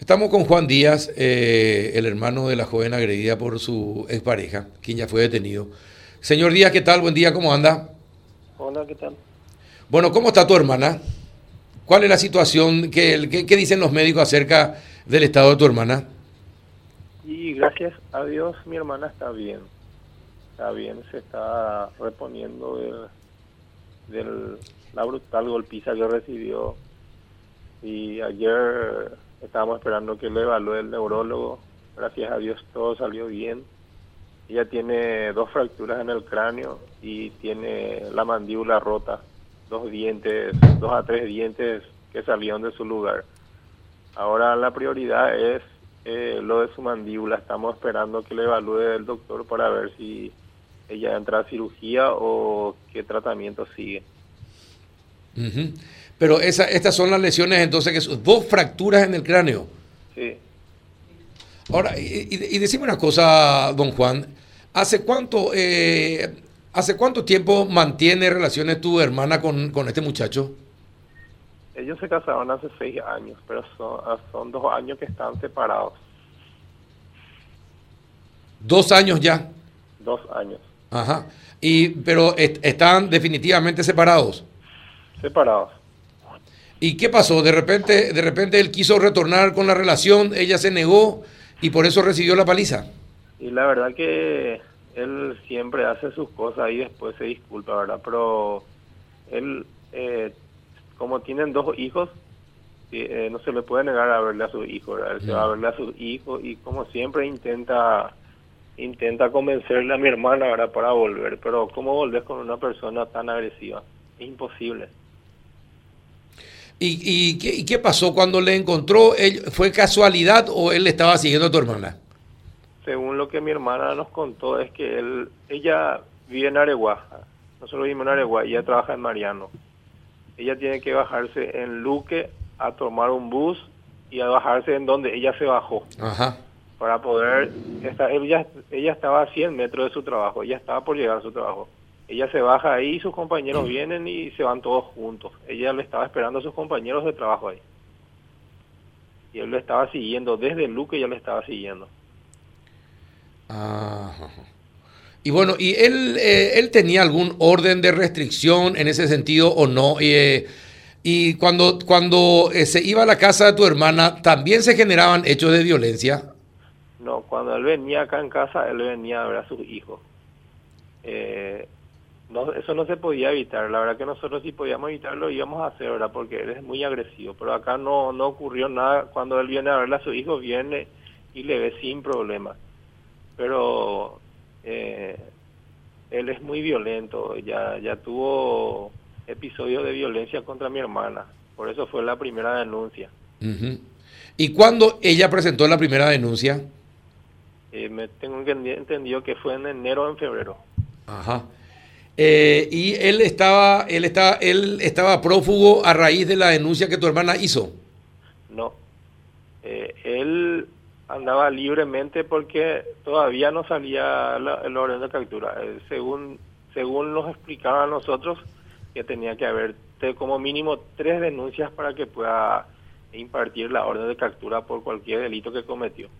Estamos con Juan Díaz, eh, el hermano de la joven agredida por su expareja, quien ya fue detenido. Señor Díaz, ¿qué tal? Buen día, ¿cómo anda? Hola, ¿qué tal? Bueno, ¿cómo está tu hermana? ¿Cuál es la situación? ¿Qué, qué, qué dicen los médicos acerca del estado de tu hermana? Y gracias a Dios mi hermana está bien. Está bien, se está reponiendo de, del, la brutal golpiza que recibió. Y ayer estábamos esperando que lo evalúe el neurólogo. Gracias a Dios todo salió bien. Ella tiene dos fracturas en el cráneo y tiene la mandíbula rota, dos dientes, dos a tres dientes que salieron de su lugar. Ahora la prioridad es eh, lo de su mandíbula. Estamos esperando que le evalúe el doctor para ver si ella entra a cirugía o qué tratamiento sigue. Ujú. Pero esa, estas son las lesiones entonces que son dos fracturas en el cráneo. Sí. Ahora, y, y- y decime una cosa, don Juan, ¿hace cuánto, eh, ¿hace cuánto tiempo mantiene relaciones tu hermana con, con este muchacho? Ellos se casaron hace seis años, pero son, ah, son dos años que están separados. Dos años ya. Dos años. Ajá. Y, pero est- están definitivamente separados. Separados. ¿Y qué pasó? De repente, de repente él quiso retornar con la relación, ella se negó y por eso recibió la paliza. Y la verdad que él siempre hace sus cosas y después se disculpa, ¿verdad? Pero él, eh, como tienen dos hijos, sí, eh, no se le puede negar a verle a sus hijos, ¿verdad? Él se va a verle a sus hijos y como siempre intenta intenta convencerle a mi hermana, ¿verdad? Para volver. Pero ¿cómo volver con una persona tan agresiva? Es imposible. ¿Y, y qué, y qué pasó cuando le encontró? Él- ¿Fue casualidad o él estaba siguiendo a tu hermana? Según lo que mi hermana nos contó, es que él, ella vive en Areguá. Nosotros vivimos en Areguá y ella trabaja en Mariano. Ella tiene que bajarse en Luque a tomar un bus y a bajarse en donde ella se bajó Ajá. para poder... Ella, ella estaba a 100 metros de su trabajo, ella estaba por llegar a su trabajo. Ella se baja ahí, sus compañeros vienen y se van todos juntos. Ella le estaba esperando a sus compañeros de trabajo ahí. Y él lo estaba siguiendo, desde Luque ya le estaba siguiendo. Ajá. Y bueno, ¿y él, eh, él tenía algún orden de restricción en ese sentido o no? Y, eh, y cuando, cuando eh, se iba a la casa de tu hermana, ¿también se generaban hechos de violencia? No, cuando él venía acá en casa, él venía a ver a sus hijos. No, eso no se podía evitar. La verdad que nosotros si podíamos evitarlo íbamos a hacer, ¿verdad? Porque él es muy agresivo. Pero acá no, no ocurrió nada. Cuando él viene a ver a sus hijos, viene y le ve sin problema. Pero eh, él es muy violento. Ya, ya tuvo episodios de violencia contra mi hermana. Por eso fue la primera denuncia. ¿Y cuándo ella presentó la primera denuncia? Eh, me tengo entendido que fue en enero o en febrero. Ajá. Eh, y él estaba, él estaba, él estaba prófugo a raíz de la denuncia que tu hermana hizo. No. Eh, él andaba libremente porque todavía no salía la, el orden de captura. Eh, según según nos explicaban a nosotros, que tenía que haber como mínimo tres denuncias para que pueda impartir la orden de captura por cualquier delito que cometió.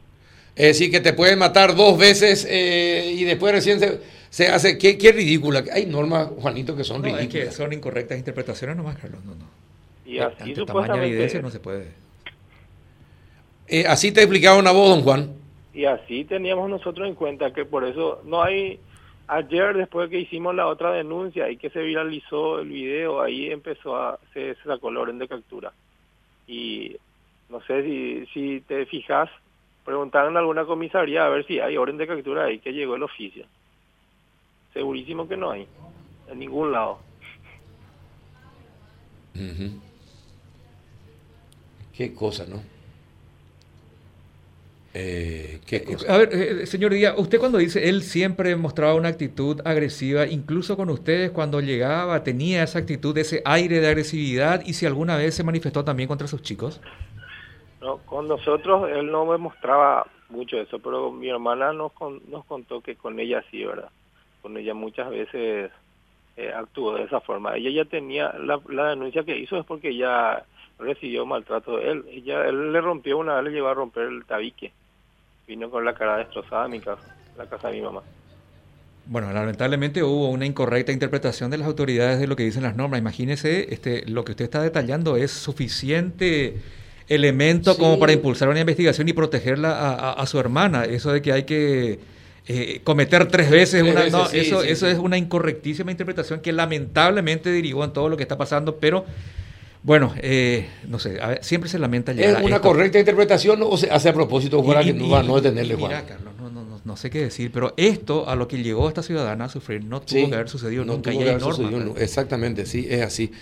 Es decir, que te pueden matar dos veces eh, y después recién se, se hace. Qué, qué ridícula. Hay normas, Juanito, que son No, es ridículas. que son incorrectas interpretaciones nomás, Carlos. No, no. Y así ante tamaña de supuestamente evidencia no se puede. Eh, así te explicaron a vos, don Juan. Y así teníamos nosotros en cuenta que por eso no hay... Ayer, después que hicimos la otra denuncia y que se viralizó el video, ahí empezó a... se, sacó la orden de captura. Y no sé si, si te fijas, preguntaron a alguna comisaría a ver si hay orden de captura ahí, que llegó el oficio. Segurísimo que no hay, en ningún lado. Qué cosa, ¿no? Eh, qué cosa. A ver, eh, señor Díaz, usted cuando dice él siempre mostraba una actitud agresiva, incluso con ustedes cuando llegaba tenía esa actitud, ese aire de agresividad y si alguna vez se manifestó también contra sus chicos. No, con nosotros él no me mostraba mucho eso, pero mi hermana nos, con- nos contó que con ella sí, ¿verdad? Con ella muchas veces eh, actuó de esa forma. Ella ya tenía, la, la denuncia que hizo es porque ella recibió maltrato de él. Ella, él le rompió una vez, le llevó a romper el tabique. Vino con la cara destrozada a mi casa, la casa de mi mamá. Bueno, lamentablemente hubo una incorrecta interpretación de las autoridades de lo que dicen las normas. Imagínese, este, lo que usted está detallando es suficiente elemento como para impulsar una investigación y protegerla a, su hermana. Eso de que hay que eh, cometer tres veces, una, no, eso, eso es una incorrectísima interpretación que lamentablemente derivó en todo lo que está pasando, pero bueno, eh, no sé, siempre se lamenta llegar ¿Es una correcta interpretación o se hace a propósito para que no, no detenerle, Juan? Mira, Carlos, no, no, no, no, sé qué decir, pero esto a lo que llegó esta ciudadana a sufrir no tuvo que haber sucedido no nunca. Tuvo que haber sucedido, exactamente, sí, es así.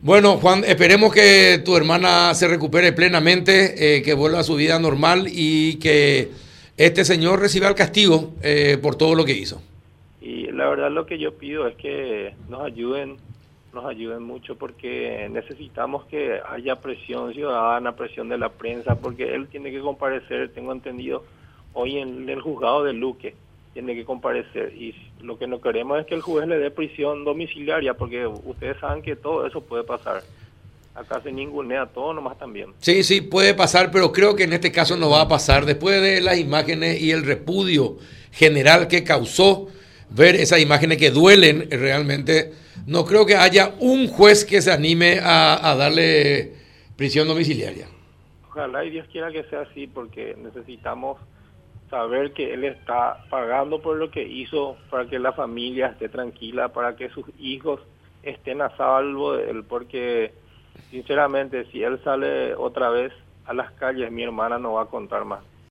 Bueno, Juan, esperemos que tu hermana se recupere plenamente, eh, que vuelva a su vida normal y que este señor reciba el castigo eh, por todo lo que hizo. Y la verdad lo que yo pido es que nos ayuden nos ayuden mucho porque necesitamos que haya presión ciudadana, presión de la prensa, porque él tiene que comparecer, tengo entendido, hoy en el juzgado de Luque, tiene que comparecer y lo que no queremos es que el juez le dé prisión domiciliaria porque ustedes saben que todo eso puede pasar. Acá se ningunea todo nomás también. Sí, sí, puede pasar, pero creo que en este caso no va a pasar. Después de las imágenes y el repudio general que causó ver esas imágenes que duelen realmente no creo que haya un juez que se anime a, darle prisión domiciliaria. Ojalá y Dios quiera que sea así porque necesitamos saber que él está pagando por lo que hizo para que la familia esté tranquila, para que sus hijos estén a salvo de él, porque sinceramente si él sale otra vez a las calles, mi hermana no va a contar más.